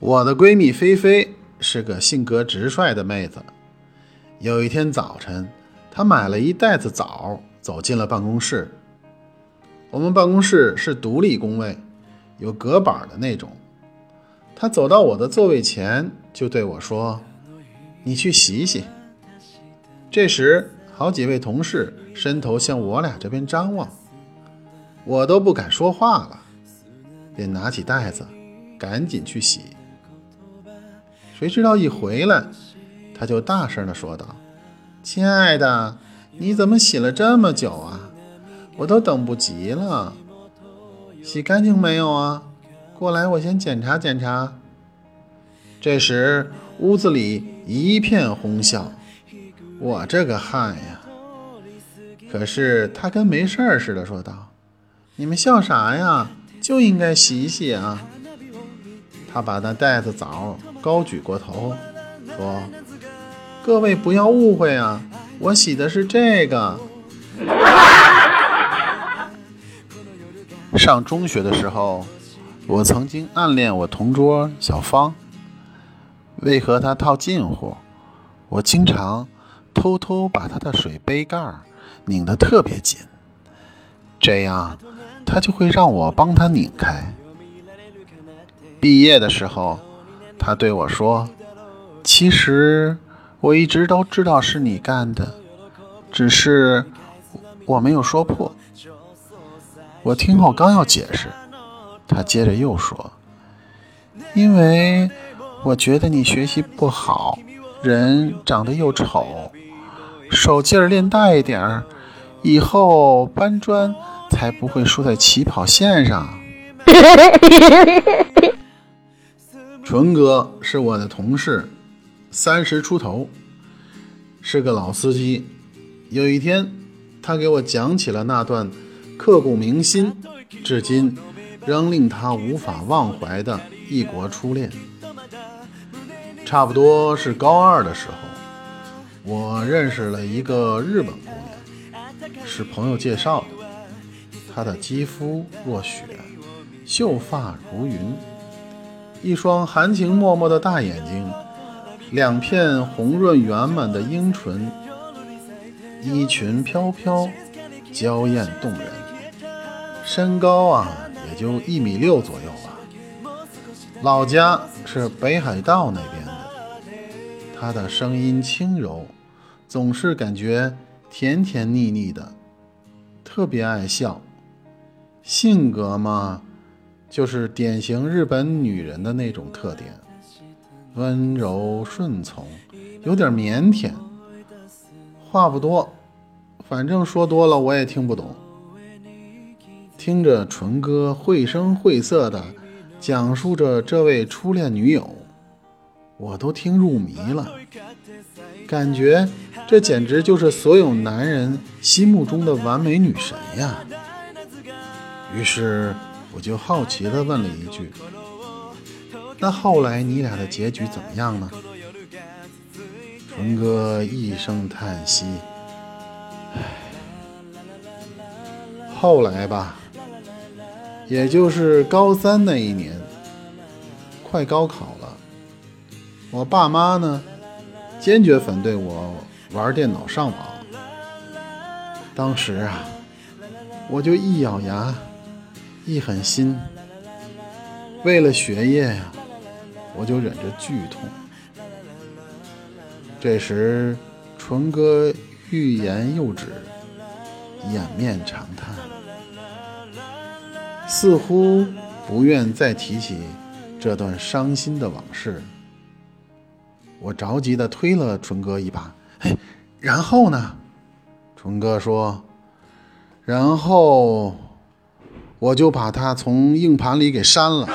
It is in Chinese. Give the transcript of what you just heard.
我的闺蜜菲菲是个性格直率的妹子。有一天早晨，她买了一袋子枣，走进了办公室。我们办公室是独立工位，有隔板的那种。她走到我的座位前，就对我说：“你去洗洗。”这时，好几位同事伸头向我俩这边张望，我都不敢说话了，便拿起袋子，赶紧去洗。谁知道一回来，他就大声地说道：“亲爱的，你怎么洗了这么久啊？我都等不及了。洗干净没有啊？过来，我先检查检查。”这时，屋子里一片哄笑。我这个汗呀！可是他跟没事儿似的说道：“你们笑啥呀？就应该洗洗啊！”他把那袋子枣高举过头，说：“各位不要误会啊，我洗的是这个。”上中学的时候，我曾经暗恋我同桌小芳。为和她套近乎，我经常偷偷把她的水杯盖拧得特别紧，这样她就会让我帮她拧开。毕业的时候，他对我说：“其实我一直都知道是你干的，只是我没有说破。”我听后刚要解释，他接着又说：“因为我觉得你学习不好，人长得又丑，手劲儿练大一点儿，以后搬砖才不会输在起跑线上。” 纯哥是我的同事，三十出头，是个老司机。有一天，他给我讲起了那段刻骨铭心、至今仍令他无法忘怀的异国初恋。差不多是高二的时候，我认识了一个日本姑娘，是朋友介绍的。她的肌肤若雪，秀发如云。一双含情脉脉的大眼睛，两片红润圆满的樱唇，衣裙飘飘，娇艳动人。身高啊，也就一米六左右吧。老家是北海道那边的。她的声音轻柔，总是感觉甜甜腻腻的，特别爱笑。性格嘛。就是典型日本女人的那种特点，温柔顺从，有点腼腆，话不多，反正说多了我也听不懂。听着纯哥绘声绘色的讲述着这位初恋女友，我都听入迷了，感觉这简直就是所有男人心目中的完美女神呀。于是。我就好奇地问了一句：“那后来你俩的结局怎么样呢？”纯哥一声叹息：“唉，后来吧，也就是高三那一年，快高考了，我爸妈呢，坚决反对我玩电脑上网。当时啊，我就一咬牙。”一狠心，为了学业呀，我就忍着剧痛。这时，纯哥欲言又止，掩面长叹，似乎不愿再提起这段伤心的往事。我着急地推了纯哥一把：“嘿，然后呢？”纯哥说：“然后。”我就把它从硬盘里给删了。